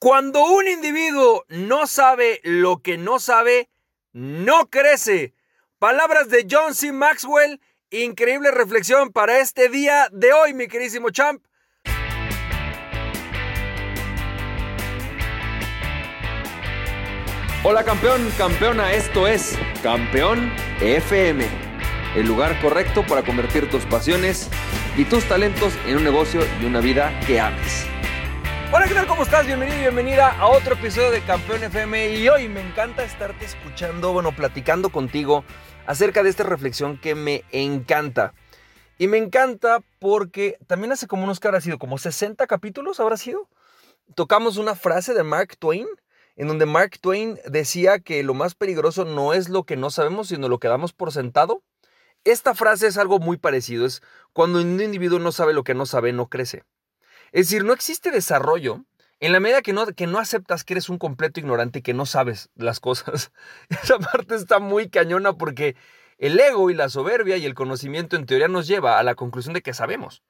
Cuando un individuo no sabe lo que no sabe, no crece. Palabras de John C. Maxwell. Increíble reflexión para este día de hoy, mi querísimo champ. Hola campeón, campeona, esto es Campeón FM, el lugar correcto para convertir tus pasiones y tus talentos en un negocio y una vida que ames. Hola, ¿qué tal? ¿Cómo estás? Bienvenido y bienvenida a otro episodio de Campeón FM y hoy me encanta estarte escuchando, bueno, platicando contigo acerca de esta reflexión que me encanta. Y me encanta porque también hace como unos que habrá sido, como 60 capítulos habrá sido. Tocamos una frase de Mark Twain en donde Mark Twain decía que lo más peligroso no es lo que no sabemos, sino lo que damos por sentado. Esta frase es algo muy parecido, es cuando un individuo no sabe lo que no sabe, no crece. Es decir, no existe desarrollo en la medida que no, que no aceptas que eres un completo ignorante y que no sabes las cosas. Esa parte está muy cañona porque el ego y la soberbia y el conocimiento en teoría nos lleva a la conclusión de que sabemos.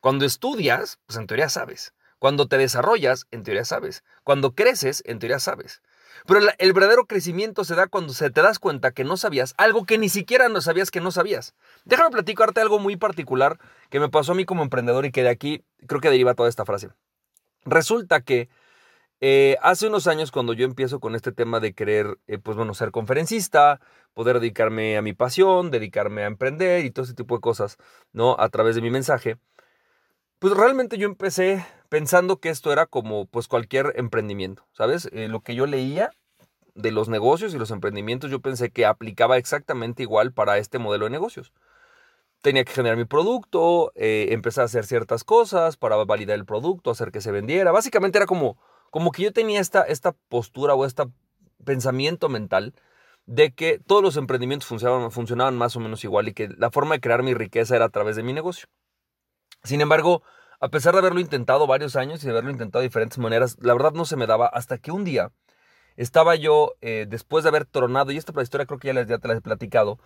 Cuando estudias, pues en teoría sabes. Cuando te desarrollas, en teoría sabes. Cuando creces, en teoría sabes. Pero el verdadero crecimiento se da cuando se te das cuenta que no sabías algo que ni siquiera no sabías que no sabías. Déjame platicarte algo muy particular que me pasó a mí como emprendedor y que de aquí creo que deriva toda esta frase. Resulta que eh, hace unos años cuando yo empiezo con este tema de querer, eh, pues bueno, ser conferencista, poder dedicarme a mi pasión, dedicarme a emprender y todo ese tipo de cosas, ¿no? A través de mi mensaje, pues realmente yo empecé pensando que esto era como pues cualquier emprendimiento, ¿sabes? Eh, lo que yo leía de los negocios y los emprendimientos, yo pensé que aplicaba exactamente igual para este modelo de negocios. Tenía que generar mi producto, eh, empezar a hacer ciertas cosas para validar el producto, hacer que se vendiera. Básicamente era como, como que yo tenía esta, esta postura o este pensamiento mental de que todos los emprendimientos funcionaban, funcionaban más o menos igual y que la forma de crear mi riqueza era a través de mi negocio. Sin embargo, a pesar de haberlo intentado varios años y de haberlo intentado de diferentes maneras, la verdad no se me daba hasta que un día estaba yo, eh, después de haber tronado, y esta historia creo que ya, ya te la he platicado,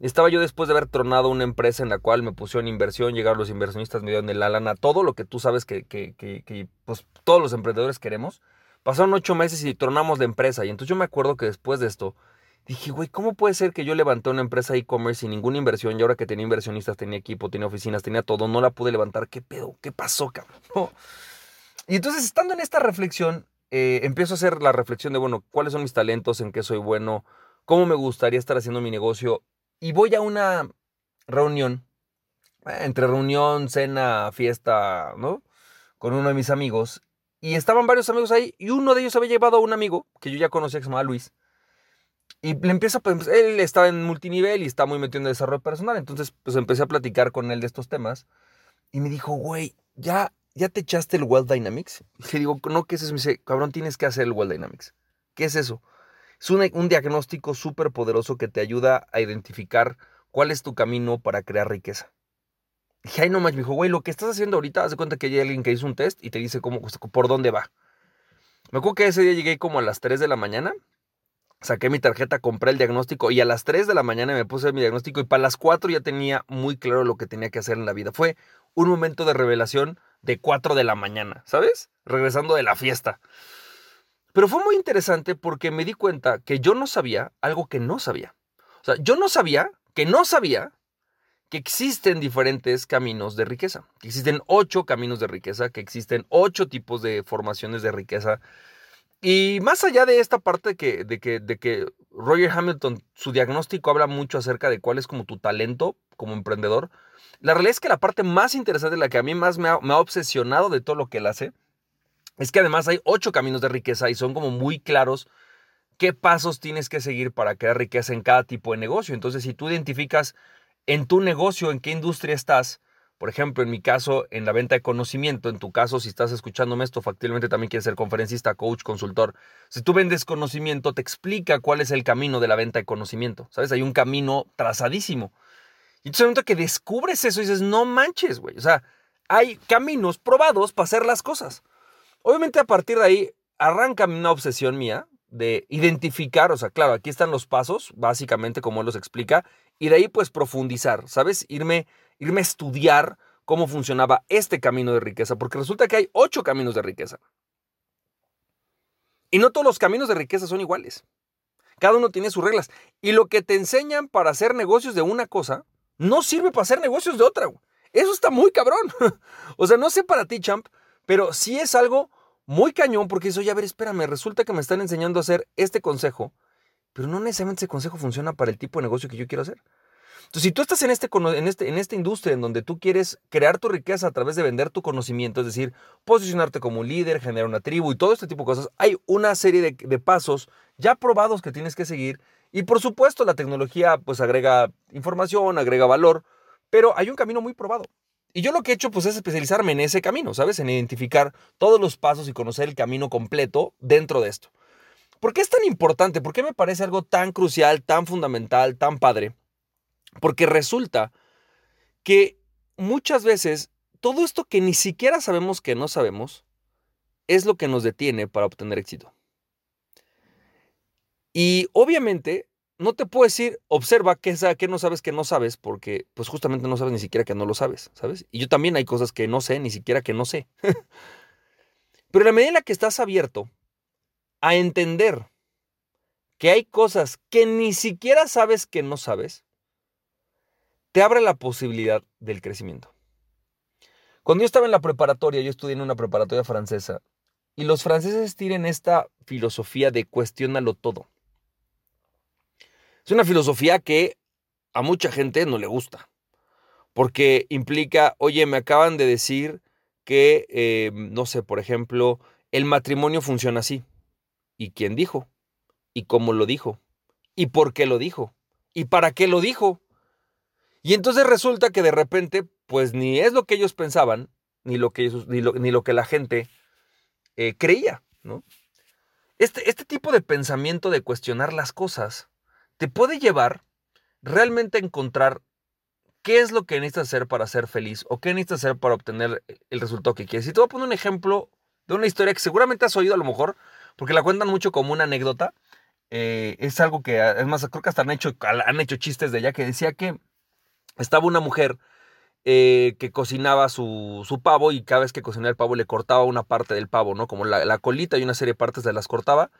estaba yo después de haber tronado una empresa en la cual me pusieron inversión, llegaron los inversionistas, me dieron la lana, todo lo que tú sabes que, que pues, todos los emprendedores queremos. Pasaron ocho meses y tronamos la empresa. Y entonces yo me acuerdo que después de esto, Dije, güey, ¿cómo puede ser que yo levanté una empresa e-commerce sin ninguna inversión y ahora que tenía inversionistas, tenía equipo, tenía oficinas, tenía todo, no la pude levantar? ¿Qué pedo? ¿Qué pasó, cabrón? Y entonces, estando en esta reflexión, eh, empiezo a hacer la reflexión de, bueno, ¿cuáles son mis talentos? ¿En qué soy bueno? ¿Cómo me gustaría estar haciendo mi negocio? Y voy a una reunión, eh, entre reunión, cena, fiesta, ¿no? Con uno de mis amigos. Y estaban varios amigos ahí y uno de ellos había llevado a un amigo que yo ya conocía que se llamaba Luis. Y le empieza, pues, él estaba en multinivel y está muy metido en desarrollo personal. Entonces, pues empecé a platicar con él de estos temas. Y me dijo, güey, ¿ya, ¿ya te echaste el Well Dynamics? Y le digo, no, ¿qué es eso? Me dice, cabrón, tienes que hacer el Well Dynamics. ¿Qué es eso? Es un, un diagnóstico súper poderoso que te ayuda a identificar cuál es tu camino para crear riqueza. Dije, ay, no más, me dijo, güey, lo que estás haciendo ahorita, haz de cuenta que hay alguien que hizo un test y te dice cómo, por dónde va. Me acuerdo que ese día llegué como a las 3 de la mañana saqué mi tarjeta, compré el diagnóstico y a las 3 de la mañana me puse mi diagnóstico y para las 4 ya tenía muy claro lo que tenía que hacer en la vida. Fue un momento de revelación de 4 de la mañana, ¿sabes? Regresando de la fiesta. Pero fue muy interesante porque me di cuenta que yo no sabía algo que no sabía. O sea, yo no sabía que no sabía que existen diferentes caminos de riqueza, que existen ocho caminos de riqueza, que existen ocho tipos de formaciones de riqueza, y más allá de esta parte de que, de que, de que Roger Hamilton, su diagnóstico habla mucho acerca de cuál es como tu talento como emprendedor, la realidad es que la parte más interesante, la que a mí más me ha, me ha obsesionado de todo lo que él hace, es que además hay ocho caminos de riqueza y son como muy claros qué pasos tienes que seguir para crear riqueza en cada tipo de negocio. Entonces, si tú identificas en tu negocio, en qué industria estás, por ejemplo, en mi caso, en la venta de conocimiento, en tu caso, si estás escuchándome esto, factiblemente también quieres ser conferencista, coach, consultor. Si tú vendes conocimiento, te explica cuál es el camino de la venta de conocimiento. ¿Sabes? Hay un camino trazadísimo. Y entonces, momento que descubres eso dices, no manches, güey. O sea, hay caminos probados para hacer las cosas. Obviamente, a partir de ahí, arranca una obsesión mía de identificar, o sea, claro, aquí están los pasos, básicamente como él los explica, y de ahí pues profundizar, ¿sabes? Irme irme a estudiar cómo funcionaba este camino de riqueza, porque resulta que hay ocho caminos de riqueza. Y no todos los caminos de riqueza son iguales. Cada uno tiene sus reglas. Y lo que te enseñan para hacer negocios de una cosa, no sirve para hacer negocios de otra. Eso está muy cabrón. o sea, no sé para ti, champ, pero sí es algo muy cañón porque eso, ya a ver, espérame, resulta que me están enseñando a hacer este consejo, pero no necesariamente ese consejo funciona para el tipo de negocio que yo quiero hacer. Entonces, si tú estás en, este, en, este, en esta industria en donde tú quieres crear tu riqueza a través de vender tu conocimiento, es decir, posicionarte como líder, generar una tribu y todo este tipo de cosas, hay una serie de, de pasos ya probados que tienes que seguir. Y por supuesto, la tecnología pues agrega información, agrega valor, pero hay un camino muy probado. Y yo lo que he hecho pues es especializarme en ese camino, ¿sabes? En identificar todos los pasos y conocer el camino completo dentro de esto. ¿Por qué es tan importante? ¿Por qué me parece algo tan crucial, tan fundamental, tan padre? Porque resulta que muchas veces todo esto que ni siquiera sabemos que no sabemos es lo que nos detiene para obtener éxito. Y obviamente no te puedo decir, observa qué, qué no sabes que no sabes, porque pues justamente no sabes ni siquiera que no lo sabes, ¿sabes? Y yo también hay cosas que no sé, ni siquiera que no sé. Pero en la medida en la que estás abierto a entender que hay cosas que ni siquiera sabes que no sabes, te abre la posibilidad del crecimiento. Cuando yo estaba en la preparatoria, yo estudié en una preparatoria francesa, y los franceses tienen esta filosofía de cuestionalo todo. Es una filosofía que a mucha gente no le gusta, porque implica, oye, me acaban de decir que, eh, no sé, por ejemplo, el matrimonio funciona así. ¿Y quién dijo? ¿Y cómo lo dijo? ¿Y por qué lo dijo? ¿Y para qué lo dijo? Y entonces resulta que de repente, pues ni es lo que ellos pensaban, ni lo que, ni lo, que la gente eh, creía, ¿no? Este, este tipo de pensamiento de cuestionar las cosas te puede llevar realmente a encontrar qué es lo que necesitas hacer para ser feliz o qué necesitas hacer para obtener el resultado que quieres. Y te voy a poner un ejemplo de una historia que seguramente has oído a lo mejor, porque la cuentan mucho como una anécdota. Eh, es algo que, es más, creo que hasta han hecho, han hecho chistes de ella, que decía que estaba una mujer eh, que cocinaba su, pavo y cada vez que cocinaba el pavo le cortaba una parte del pavo, ¿no? Como la, colita y una serie de partes de las cortaba.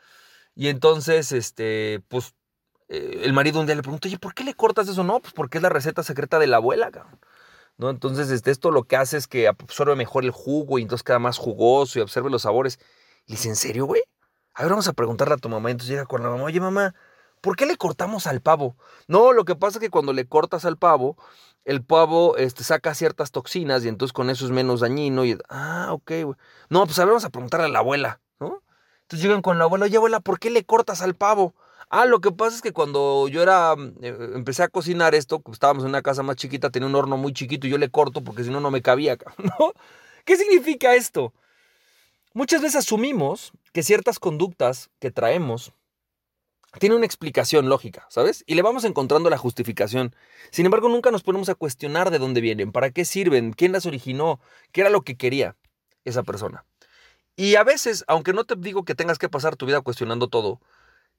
Y entonces, este, pues, eh, el marido un día le preguntó, oye, ¿por qué le cortas eso? No, pues porque es la receta secreta de la abuela. ¿No? Entonces, este, esto lo que hace es que absorbe mejor el jugo y entonces queda más jugoso y observe los sabores. Y dice, ¿en serio, güey? A ver, vamos a preguntarle a tu mamá. Entonces llega con la mamá, oye mamá, ¿por qué le cortamos al pavo? No, lo que pasa es que cuando le cortas al pavo, el pavo este, saca ciertas toxinas y entonces con eso es menos dañino. Y, ah, ok, güey. No, pues a ver, vamos a preguntarle a la abuela, ¿no? Entonces llegan con la abuela, oye abuela, ¿por qué le cortas al pavo? Ah, lo que pasa es que cuando yo era, eh, empecé a cocinar esto, pues, estábamos en una casa más chiquita, tenía un horno muy chiquito y yo le corto porque si no, no me cabía, ¿no? ¿Qué significa esto? Muchas veces asumimos que ciertas conductas que traemos tienen una explicación lógica, ¿sabes? Y le vamos encontrando la justificación. Sin embargo, nunca nos ponemos a cuestionar de dónde vienen, para qué sirven, quién las originó, qué era lo que quería esa persona. Y a veces, aunque no te digo que tengas que pasar tu vida cuestionando todo,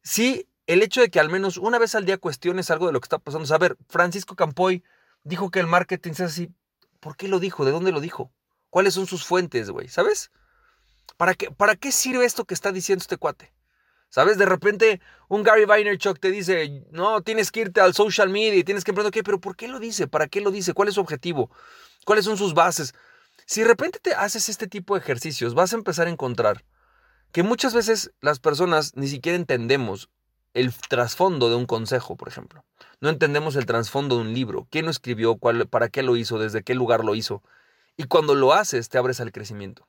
sí el hecho de que al menos una vez al día cuestiones algo de lo que está pasando. a ver, Francisco Campoy dijo que el marketing es así. ¿Por qué lo dijo? ¿De dónde lo dijo? ¿Cuáles son sus fuentes, güey? ¿Sabes? ¿Para qué, ¿Para qué sirve esto que está diciendo este cuate? ¿Sabes? De repente un Gary Vaynerchuk te dice, no, tienes que irte al social media y tienes que emprender, ¿qué? Pero ¿por qué lo dice? ¿Para qué lo dice? ¿Cuál es su objetivo? ¿Cuáles son sus bases? Si de repente te haces este tipo de ejercicios, vas a empezar a encontrar que muchas veces las personas ni siquiera entendemos el trasfondo de un consejo, por ejemplo. No entendemos el trasfondo de un libro. ¿Quién lo escribió? Cuál, ¿Para qué lo hizo? ¿Desde qué lugar lo hizo? Y cuando lo haces, te abres al crecimiento.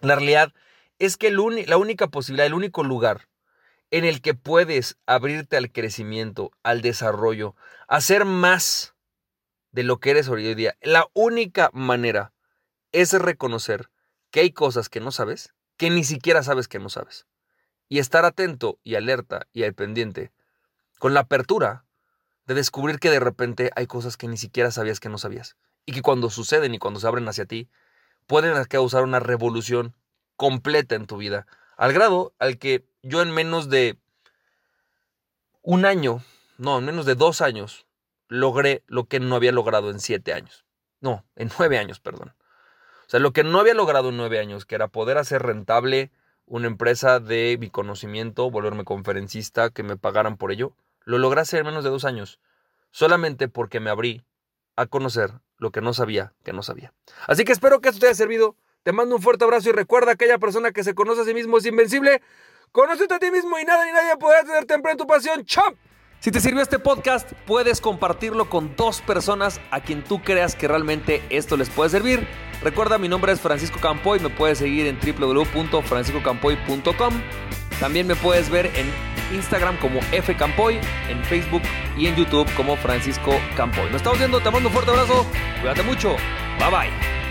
La realidad es que la única posibilidad, el único lugar en el que puedes abrirte al crecimiento, al desarrollo, a ser más de lo que eres hoy día, la única manera es reconocer que hay cosas que no sabes, que ni siquiera sabes que no sabes. Y estar atento y alerta y al pendiente, con la apertura de descubrir que de repente hay cosas que ni siquiera sabías que no sabías. Y que cuando suceden y cuando se abren hacia ti, pueden causar una revolución completa en tu vida. Al grado al que yo en menos de un año, no, en menos de dos años, logré lo que no había logrado en siete años. No, en nueve años, perdón. O sea, lo que no había logrado en nueve años, que era poder hacer rentable una empresa de mi conocimiento, volverme conferencista, que me pagaran por ello. Lo logré hacer en menos de dos años, solamente porque me abrí a conocer lo que no sabía que no sabía. Así que espero que esto te haya servido. Te mando un fuerte abrazo y recuerda, aquella persona que se conoce a sí mismo es invencible. Conócete a ti mismo y nada ni nadie podrá tenerte en tu pasión. ¡Chao! Si te sirvió este podcast, puedes compartirlo con dos personas a quien tú creas que realmente esto les puede servir. Recuerda, mi nombre es Francisco Campoy, me puedes seguir en www.franciscocampoy.com. También me puedes ver en Instagram como fcampoy, en Facebook y en YouTube como Francisco Campoy. Nos estamos viendo, te mando un fuerte abrazo, cuídate mucho, bye bye.